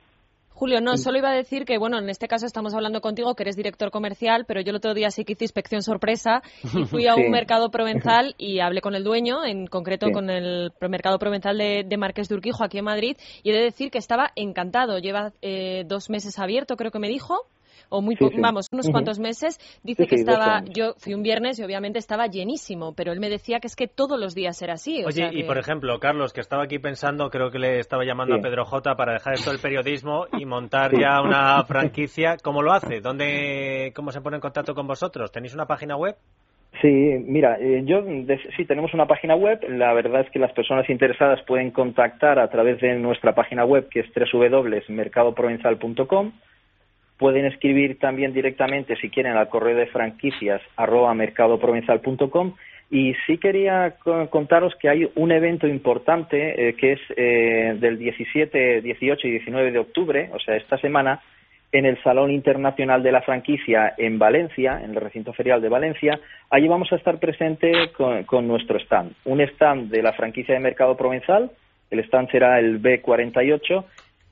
Julio, no, solo iba a decir que, bueno, en este caso estamos hablando contigo, que eres director comercial, pero yo el otro día sí que hice inspección sorpresa y fui a Sí. un mercado provenzal y hablé con el dueño, en concreto Sí. con el mercado provenzal de, de Marqués de Urquijo, aquí en Madrid, y he de decir que estaba encantado. Lleva eh, dos meses abierto, creo que me dijo. O muy, Sí, po- sí. vamos, unos cuantos meses. Dice Sí, que estaba, yo fui un viernes y obviamente estaba llenísimo, pero él me decía que es que todos los días era así. o Oye, sea y por ejemplo, Carlos, que estaba aquí pensando, creo que le estaba llamando Sí. a Pedro J para dejar esto del periodismo y montar Sí. ya una franquicia. ¿Cómo lo hace? ¿Dónde, ¿Cómo se pone en contacto con vosotros? ¿Tenéis una página web? Sí, mira, eh, yo sí tenemos una página web. La verdad es que las personas interesadas pueden contactar a través de nuestra página web que es www.mercadoprovenzal.com. Pueden escribir también directamente si quieren al correo de franquicias arroba mercadoprovenzal.com y sí quería co- contaros que hay un evento importante eh, que es eh, del 17, 18 y 19 de octubre, o sea, esta semana, en el Salón Internacional de la Franquicia en Valencia, en el recinto ferial de Valencia. Allí vamos a estar presente con, con nuestro stand. Un stand de la franquicia de Mercado Provenzal, el stand será el B48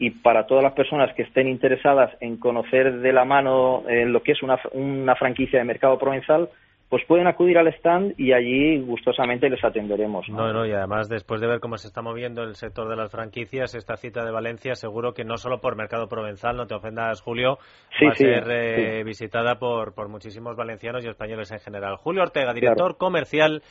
y para todas las personas que estén interesadas en conocer de la mano eh, lo que es una, una franquicia de Mercado Provenzal, pues pueden acudir al stand y allí gustosamente les atenderemos. ¿no? No, no, y además después de ver cómo se está moviendo el sector de las franquicias, esta cita de Valencia seguro que no solo por Mercado Provenzal, no te ofendas Julio, Sí, va a sí, ser eh, visitada por, por muchísimos valencianos y españoles en general. Julio Ortega, director Claro. comercial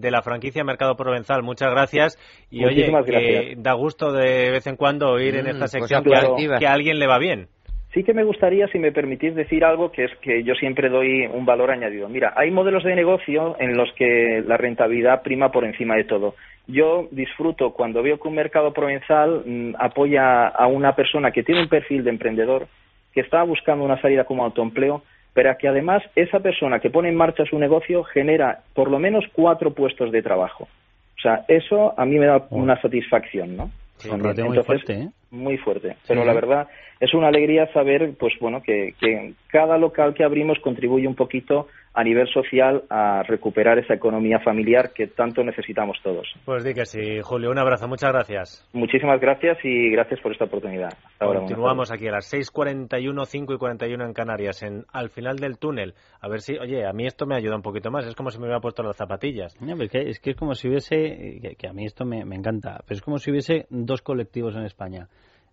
de la franquicia Mercado Provenzal, muchas gracias. Y oye, Muchísimas que gracias. da gusto de vez en cuando oír en Mm, esta pues sección a- que a alguien le va bien. Sí que me gustaría, si me permitís decir algo, que es que yo siempre doy un valor añadido. Mira, hay modelos de negocio en los que la rentabilidad prima por encima de todo. Yo disfruto cuando veo que un mercado provenzal mm, apoya a una persona que tiene un perfil de emprendedor, que está buscando una salida como autoempleo, pero que además esa persona que pone en marcha su negocio genera por lo menos cuatro puestos de trabajo. O sea, eso a mí me da una satisfacción, ¿no? Sí, un muy Entonces, fuerte, ¿eh? muy fuerte. Pero Sí. la verdad es una alegría saber, pues bueno, que, que, cada local que abrimos contribuye un poquito a nivel social a recuperar esa economía familiar que tanto necesitamos todos. Pues di que sí, Julio. Un abrazo, muchas gracias. Muchísimas gracias y gracias por esta oportunidad. Continuamos aquí a las 6.41, 5 y 41 en Canarias, en, al final del túnel. A ver si, oye, a mí esto me ayuda un poquito más. Es como si me hubiera puesto las zapatillas. es, que, es, como si hubiese, que, a mí esto me, me encanta, pero es como si hubiese dos colectivos en España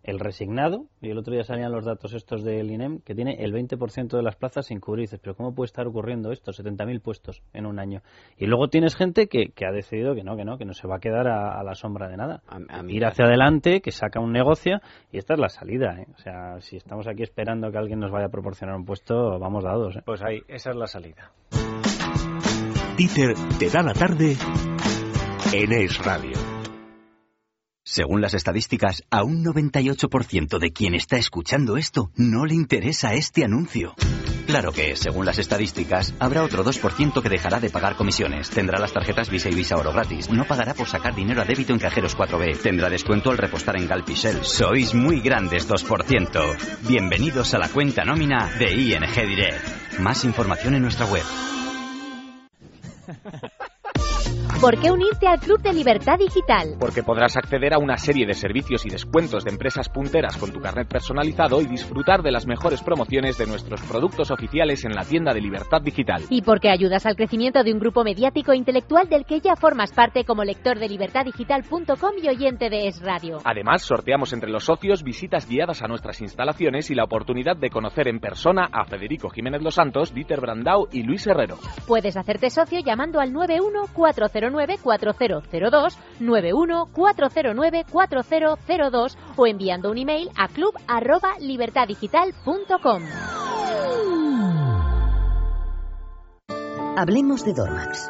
el resignado, y el otro día salían los datos estos del INEM, que tiene el 20% de las plazas sin cubrir. Dices, pero ¿cómo puede estar ocurriendo esto? 70.000 puestos en un año. Y luego tienes gente que, que, ha decidido que no, que no, que no se va a quedar a, la sombra de nada. A, Ir hacia adelante, que saca un negocio, y esta es la salida. ¿eh? O sea, si estamos aquí esperando que alguien nos vaya a proporcionar un puesto, vamos dados. ¿eh? Pues ahí, esa es la salida. Dieter te da la tarde en Es Radio. Según las estadísticas, a un 98% de quien está escuchando esto no le interesa este anuncio. Claro que, según las estadísticas, habrá otro 2% que dejará de pagar comisiones, tendrá las tarjetas Visa y Visa Oro gratis, no pagará por sacar dinero a débito en cajeros 4B, tendrá descuento al repostar en Galpichel. Sois muy grandes 2%. Bienvenidos a la cuenta nómina de ING Direct. Más información en nuestra web. ¿Por qué unirte al Club de Libertad Digital? Porque podrás acceder a una serie de servicios y descuentos de empresas punteras con tu carnet personalizado y disfrutar de las mejores promociones de nuestros productos oficiales en la tienda de Libertad Digital. Y porque ayudas al crecimiento de un grupo mediático e intelectual del que ya formas parte como lector de libertaddigital.com y oyente de Es Radio. Además, sorteamos entre los socios visitas guiadas a nuestras instalaciones y la oportunidad de conocer en persona a Federico Jiménez Los Santos, Dieter Brandau y Luis Herrero. Puedes hacerte socio llamando al 91400 4002 914094002 o enviando un email a club@libertaddigital.com. Hablemos de Dormax.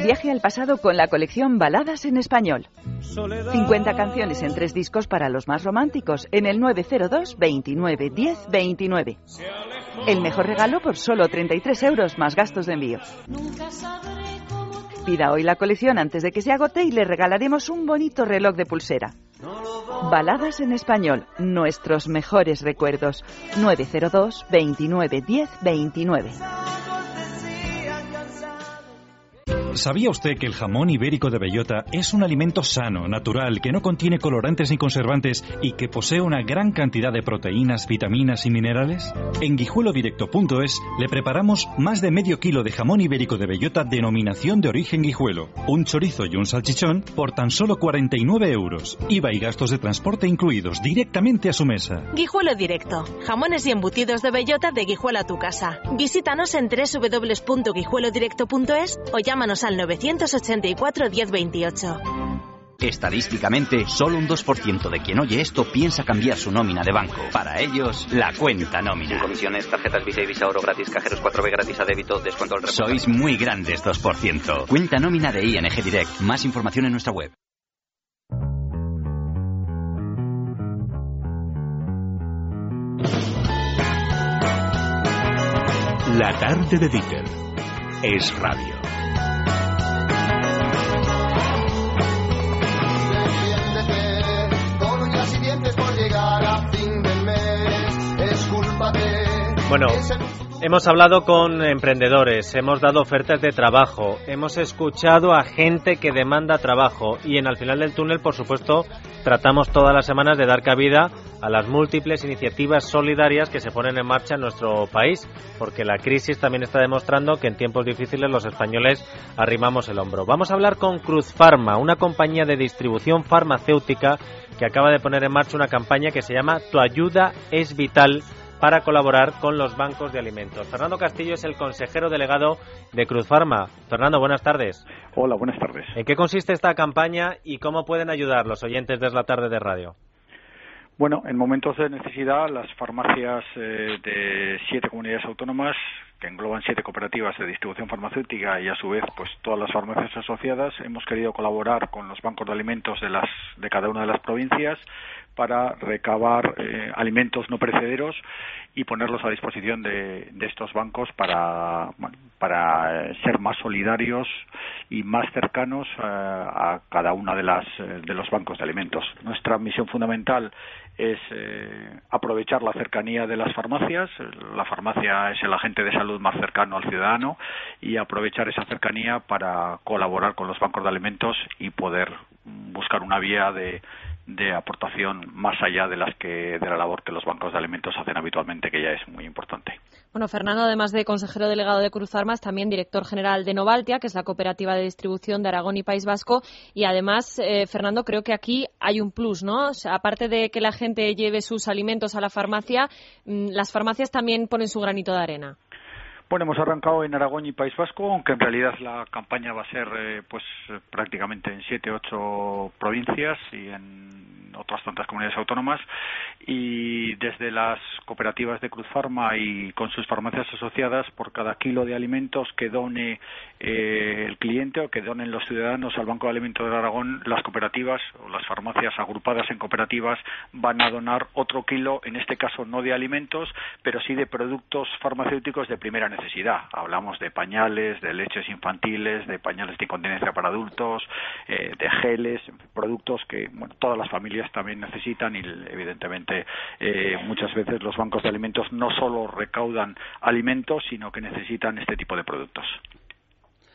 Viaje al pasado con la colección Baladas en Español. 50 canciones en tres discos para los más románticos en el 902 29 10 29. El mejor regalo por solo 33 euros más gastos de envío. Pida hoy la colección antes de que se agote y le regalaremos un bonito reloj de pulsera. Baladas en español, nuestros mejores recuerdos. 902 29 10 29. ¿Sabía usted que el jamón ibérico de bellota es un alimento sano, natural, que no contiene colorantes ni conservantes y que posee una gran cantidad de proteínas, vitaminas y minerales? En guijuelodirecto.es le preparamos más de medio kilo de jamón ibérico de bellota denominación de origen guijuelo, un chorizo y un salchichón por tan solo 49 euros, IVA y gastos de transporte incluidos directamente a su mesa. Guijuelo Directo, jamones y embutidos de bellota de Guijuelo a tu casa. Visítanos en www.guijuelodirecto.es o llámanos al 984 1028. Estadísticamente, solo un 2% de quien oye esto piensa cambiar su nómina de banco. Para ellos, la cuenta nómina. Comisiones, tarjetas Visa y Visa Oro gratis, cajeros 4B gratis a débito, descuento al Sois muy grandes 2%. Cuenta nómina de ING Direct. Más información en nuestra web. La tarde de Dieter es radio. Bueno, hemos hablado con emprendedores, hemos dado ofertas de trabajo, hemos escuchado a gente que demanda trabajo y en al final del túnel, por supuesto, tratamos todas las semanas de dar cabida a las múltiples iniciativas solidarias que se ponen en marcha en nuestro país, porque la crisis también está demostrando que en tiempos difíciles los españoles arrimamos el hombro. Vamos a hablar con Cruz Pharma, una compañía de distribución farmacéutica que acaba de poner en marcha una campaña que se llama Tu ayuda es vital para colaborar con los bancos de alimentos. Fernando Castillo es el consejero delegado de Cruz Pharma. Fernando, buenas tardes. Hola, buenas tardes. ¿En qué consiste esta campaña y cómo pueden ayudar los oyentes de la tarde de radio? Bueno, en momentos de necesidad, las farmacias eh, de siete comunidades autónomas que engloban siete cooperativas de distribución farmacéutica y a su vez pues todas las farmacias asociadas, hemos querido colaborar con los bancos de alimentos de las de cada una de las provincias para recabar eh, alimentos no perecederos y ponerlos a disposición de, estos bancos para, para eh, ser más solidarios y más cercanos eh, a cada una de las de los bancos de alimentos. Nuestra misión fundamental es aprovechar la cercanía de las farmacias. La farmacia es el agente de salud más cercano al ciudadano y aprovechar esa cercanía para colaborar con los bancos de alimentos y poder buscar una vía de de aportación más allá de las que de la labor que los bancos de alimentos hacen habitualmente, que ya es muy importante. Bueno, Fernando, además de consejero delegado de Cruz Armas, también director general de Novaltia, que es la cooperativa de distribución de Aragón y País Vasco. Y además, eh, Fernando, creo que aquí hay un plus, ¿no? aparte de que la gente lleve sus alimentos a la farmacia, mm, las farmacias también ponen su granito de arena. Bueno, hemos arrancado en Aragón y País Vasco, aunque en realidad la campaña va a ser eh, pues prácticamente en siete, ocho provincias y en otras tantas comunidades autónomas y desde las cooperativas de Cruz Farma y con sus farmacias asociadas por cada kilo de alimentos que done eh, el cliente o que donen los ciudadanos al Banco de Alimentos de Aragón, las cooperativas o las farmacias agrupadas en cooperativas van a donar otro kilo, en este caso no de alimentos, pero sí de productos farmacéuticos de primera necesidad. Hablamos de pañales, de leches infantiles, de pañales de incontinencia para adultos, eh, de geles, productos que todas las familias también necesitan y evidentemente eh, muchas veces los bancos de alimentos no solo recaudan alimentos, sino que necesitan este tipo de productos.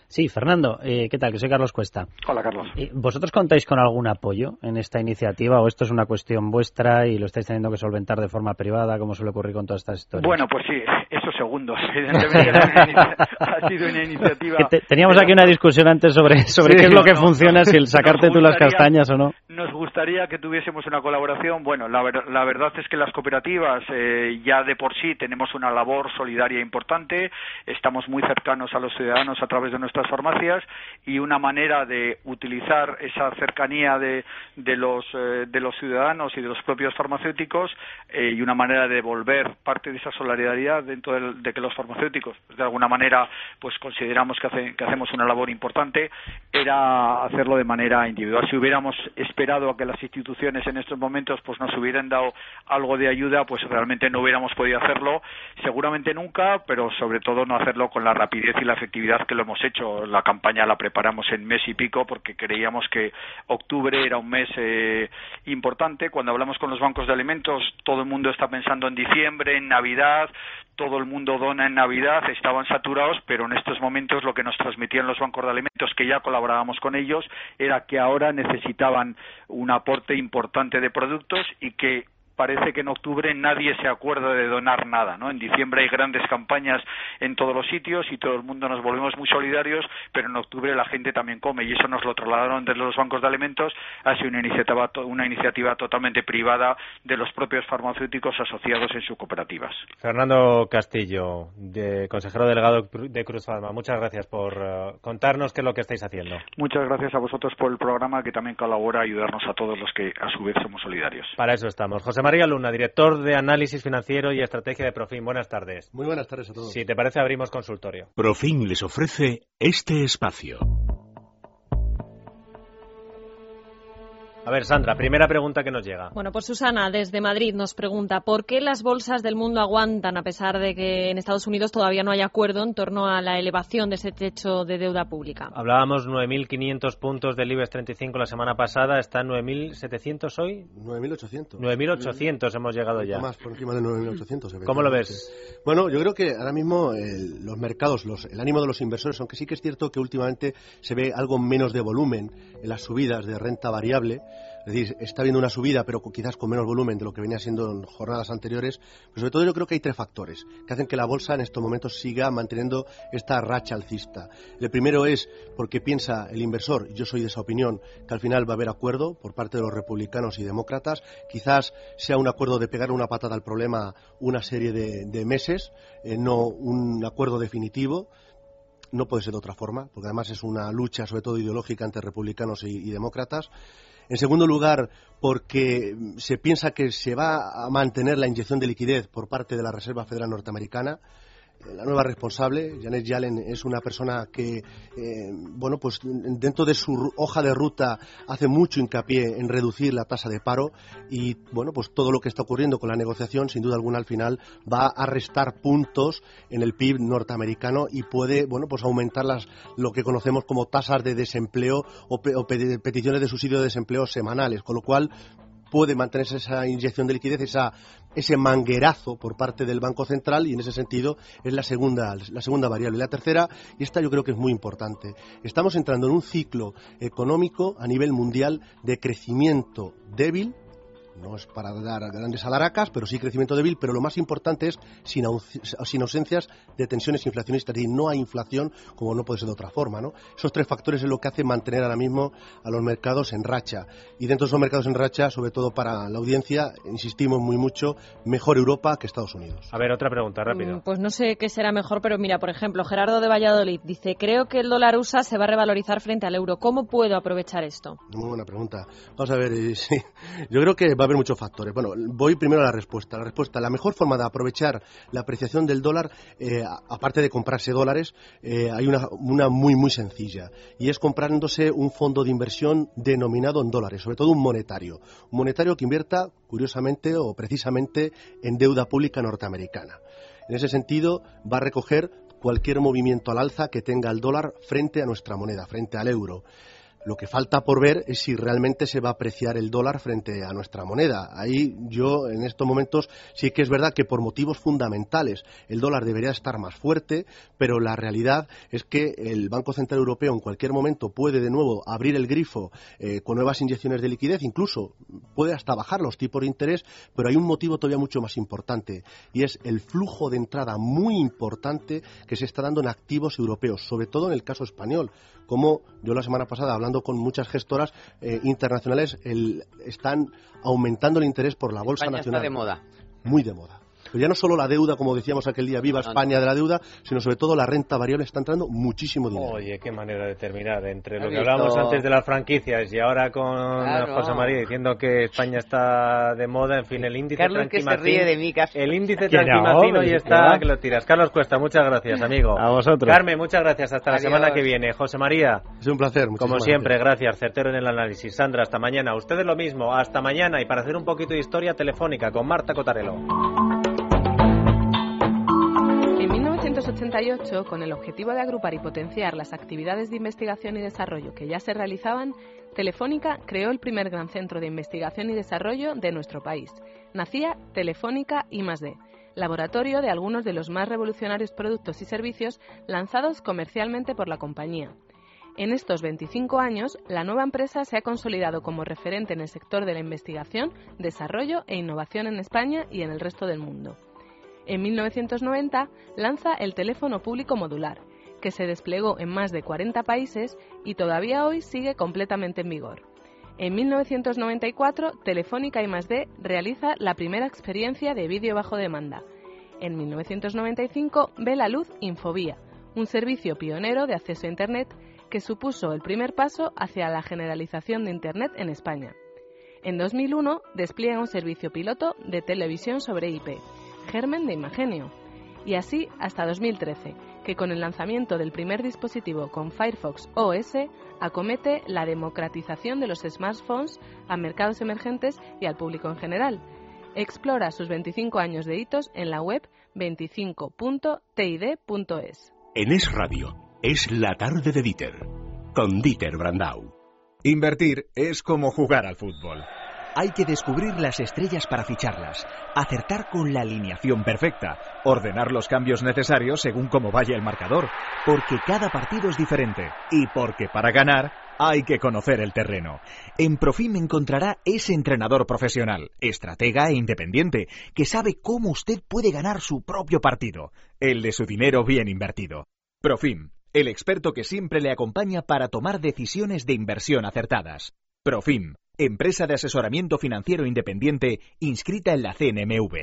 Sí, Fernando, eh, ¿qué tal? Que soy Carlos Cuesta. Hola, Carlos. ¿Vosotros contáis con algún apoyo en esta iniciativa o esto es una cuestión vuestra y lo estáis teniendo que solventar de forma privada, como suele ocurrir con todas estas historias? Bueno, pues sí, eso segundo. Evidentemente ha sido una iniciativa... teníamos aquí una discusión antes sobre, sobre qué es lo que funciona, si el sacarte tú las castañas o no. Nos gustaría que tuviésemos una colaboración. Bueno, la, la verdad es que las cooperativas eh, ya de por sí tenemos una labor solidaria importante. Estamos muy cercanos a los ciudadanos a través de nuestra farmacias y una manera de utilizar esa cercanía de, de, los, eh, de los ciudadanos y de los propios farmacéuticos eh, y una manera de devolver parte de esa solidaridad dentro de, que los farmacéuticos de alguna manera pues consideramos que, que hacemos una labor importante era hacerlo de manera individual. Si hubiéramos esperado a que las instituciones en estos momentos pues nos hubieran dado algo de ayuda, pues realmente no hubiéramos podido hacerlo, seguramente nunca, pero sobre todo no hacerlo con la rapidez y la efectividad que lo hemos hecho la campaña la preparamos en mes y pico porque creíamos que octubre era un mes eh, importante. Cuando hablamos con los bancos de alimentos, todo el mundo está pensando en diciembre, en Navidad, todo el mundo dona en Navidad, estaban saturados, pero en estos momentos lo que nos transmitían los bancos de alimentos, que ya colaborábamos con ellos, era que ahora necesitaban un aporte importante de productos y que parece que en octubre nadie se acuerda de donar nada, ¿no? En diciembre hay grandes campañas en todos los sitios y todo el mundo nos volvemos muy solidarios, pero en octubre la gente también come y eso nos lo trasladaron desde los bancos de alimentos hacia una iniciativa, una iniciativa totalmente privada de los propios farmacéuticos asociados en sus cooperativas. Fernando Castillo, de consejero delegado de Cruz Farma, muchas gracias por eh, contarnos qué es lo que estáis haciendo. Muchas gracias a vosotros por el programa que también colabora a ayudarnos a todos los que a su vez somos solidarios. Para eso estamos. José María Luna, director de Análisis Financiero y Estrategia de Profim. Buenas tardes. Muy buenas tardes a todos. Si te parece, abrimos consultorio. Profim les ofrece este espacio. A ver, Sandra, primera pregunta que nos llega. Bueno, pues Susana, desde Madrid, nos pregunta ¿por qué las bolsas del mundo aguantan a pesar de que en Estados Unidos todavía no hay acuerdo en torno a la elevación de ese techo de deuda pública? Hablábamos 9.500 puntos del IBEX 35 la semana pasada, ¿está en 9.700 hoy? 9.800. 9.800 hemos llegado ya. Más por encima de 9.800. ¿Cómo lo ves? Bueno, yo creo que ahora mismo los mercados, los, el ánimo de los inversores, aunque sí que es cierto que últimamente se ve algo menos de volumen en las subidas de renta variable, es decir, está habiendo una subida, pero quizás con menos volumen de lo que venía siendo en jornadas anteriores. Pero sobre todo yo creo que hay tres factores que hacen que la bolsa en estos momentos siga manteniendo esta racha alcista. El primero es porque piensa el inversor, yo soy de esa opinión, que al final va a haber acuerdo por parte de los republicanos y demócratas. Quizás sea un acuerdo de pegar una patada al problema una serie de, meses, eh, no un acuerdo definitivo no puede ser de otra forma, porque además es una lucha sobre todo ideológica entre republicanos y demócratas. En segundo lugar, porque se piensa que se va a mantener la inyección de liquidez por parte de la Reserva Federal Norteamericana. La nueva responsable. Janet Yellen es una persona que, eh, bueno, pues dentro de su hoja de ruta hace mucho hincapié en reducir la tasa de paro y, bueno, pues todo lo que está ocurriendo con la negociación, sin duda alguna, al final va a restar puntos en el PIB norteamericano y puede, bueno, pues aumentar las, lo que conocemos como tasas de desempleo o, o peticiones de subsidio de desempleo semanales, con lo cual puede mantenerse esa inyección de liquidez, esa, ese manguerazo por parte del Banco Central y en ese sentido es la segunda, la segunda variable. La tercera, y esta yo creo que es muy importante, estamos entrando en un ciclo económico a nivel mundial de crecimiento débil, no es para dar grandes alaracas, pero sí crecimiento débil, pero lo más importante es sin, ausencias de tensiones inflacionistas, y no hay inflación como no puede ser de otra forma. ¿no? Esos tres factores es lo que hace mantener ahora mismo a los mercados en racha. Y dentro de esos mercados en racha, sobre todo para la audiencia, insistimos muy mucho, mejor Europa que Estados Unidos. A ver, otra pregunta, rápido. Mm, pues no sé qué será mejor, pero mira, por ejemplo, Gerardo de Valladolid dice, creo que el dólar USA se va a revalorizar frente al euro. ¿Cómo puedo aprovechar esto? Muy buena pregunta. Vamos a ver, sí. yo creo que va haber muchos factores. Bueno, voy primero a la respuesta. La respuesta, la mejor forma de aprovechar la apreciación del dólar, eh, aparte de comprarse dólares, eh, hay una, una, muy, muy sencilla. Y es comprándose un fondo de inversión denominado en dólares, sobre todo un monetario. Un monetario que invierta, curiosamente o precisamente, en deuda pública norteamericana. En ese sentido, va a recoger cualquier movimiento al alza que tenga el dólar frente a nuestra moneda, frente al euro. Lo que falta por ver es si realmente se va a apreciar el dólar frente a nuestra moneda. Ahí yo en estos momentos sí que es verdad que por motivos fundamentales el dólar debería estar más fuerte, pero la realidad es que el Banco Central Europeo en cualquier momento puede de nuevo abrir el grifo eh, con nuevas inyecciones de liquidez, incluso puede hasta bajar los tipos de interés, pero hay un motivo todavía mucho más importante y es el flujo de entrada muy importante que se está dando en activos europeos, sobre todo en el caso español como yo la semana pasada, hablando con muchas gestoras eh, internacionales, están aumentando el interés por la bolsa nacional. Está de moda. Muy de moda. Pero ya no solo la deuda, como decíamos aquel día, viva España de la deuda, sino sobre todo la renta variable está entrando muchísimo dinero. Oye, qué manera de terminar. Entre lo que hablamos antes de las franquicias y ahora con José María diciendo que España está de moda, en fin, el índice Carlos que se ríe de mí, El índice tranquimacino y está que lo tiras. Carlos Cuesta, muchas gracias, amigo. A vosotros. Carmen, muchas gracias. Hasta la semana que viene. José María. Es un placer. Como siempre, gracias. Certero en el análisis. Sandra, hasta mañana. Ustedes lo mismo. Hasta mañana. Y para hacer un poquito de historia telefónica con Marta Cotarelo. 1988, con el objetivo de agrupar y potenciar las actividades de investigación y desarrollo que ya se realizaban, Telefónica creó el primer gran centro de investigación y desarrollo de nuestro país. Nacía Telefónica I+D, laboratorio de algunos de los más revolucionarios productos y servicios lanzados comercialmente por la compañía. En estos 25 años, la nueva empresa se ha consolidado como referente en el sector de la investigación, desarrollo e innovación en España y en el resto del mundo. En 1990 lanza el teléfono público modular, que se desplegó en más de 40 países y todavía hoy sigue completamente en vigor. En 1994, Telefónica I+D realiza la primera experiencia de vídeo bajo demanda. En 1995 ve la luz Infobía, un servicio pionero de acceso a Internet que supuso el primer paso hacia la generalización de Internet en España. En 2001 despliega un servicio piloto de televisión sobre IP germen de Imagenio. Y así hasta 2013, que con el lanzamiento del primer dispositivo con Firefox OS acomete la democratización de los smartphones a mercados emergentes y al público en general. Explora sus 25 años de hitos en la web 25.tid.es. En Es Radio, es la tarde de Dieter, con Dieter Brandau. Invertir es como jugar al fútbol hay que descubrir las estrellas para ficharlas, acertar con la alineación perfecta, ordenar los cambios necesarios según cómo vaya el marcador, porque cada partido es diferente y porque para ganar hay que conocer el terreno. En Profim encontrará ese entrenador profesional, estratega e independiente, que sabe cómo usted puede ganar su propio partido, el de su dinero bien invertido. Profim, el experto que siempre le acompaña para tomar decisiones de inversión acertadas. Profim, empresa de asesoramiento financiero independiente inscrita en la CNMV.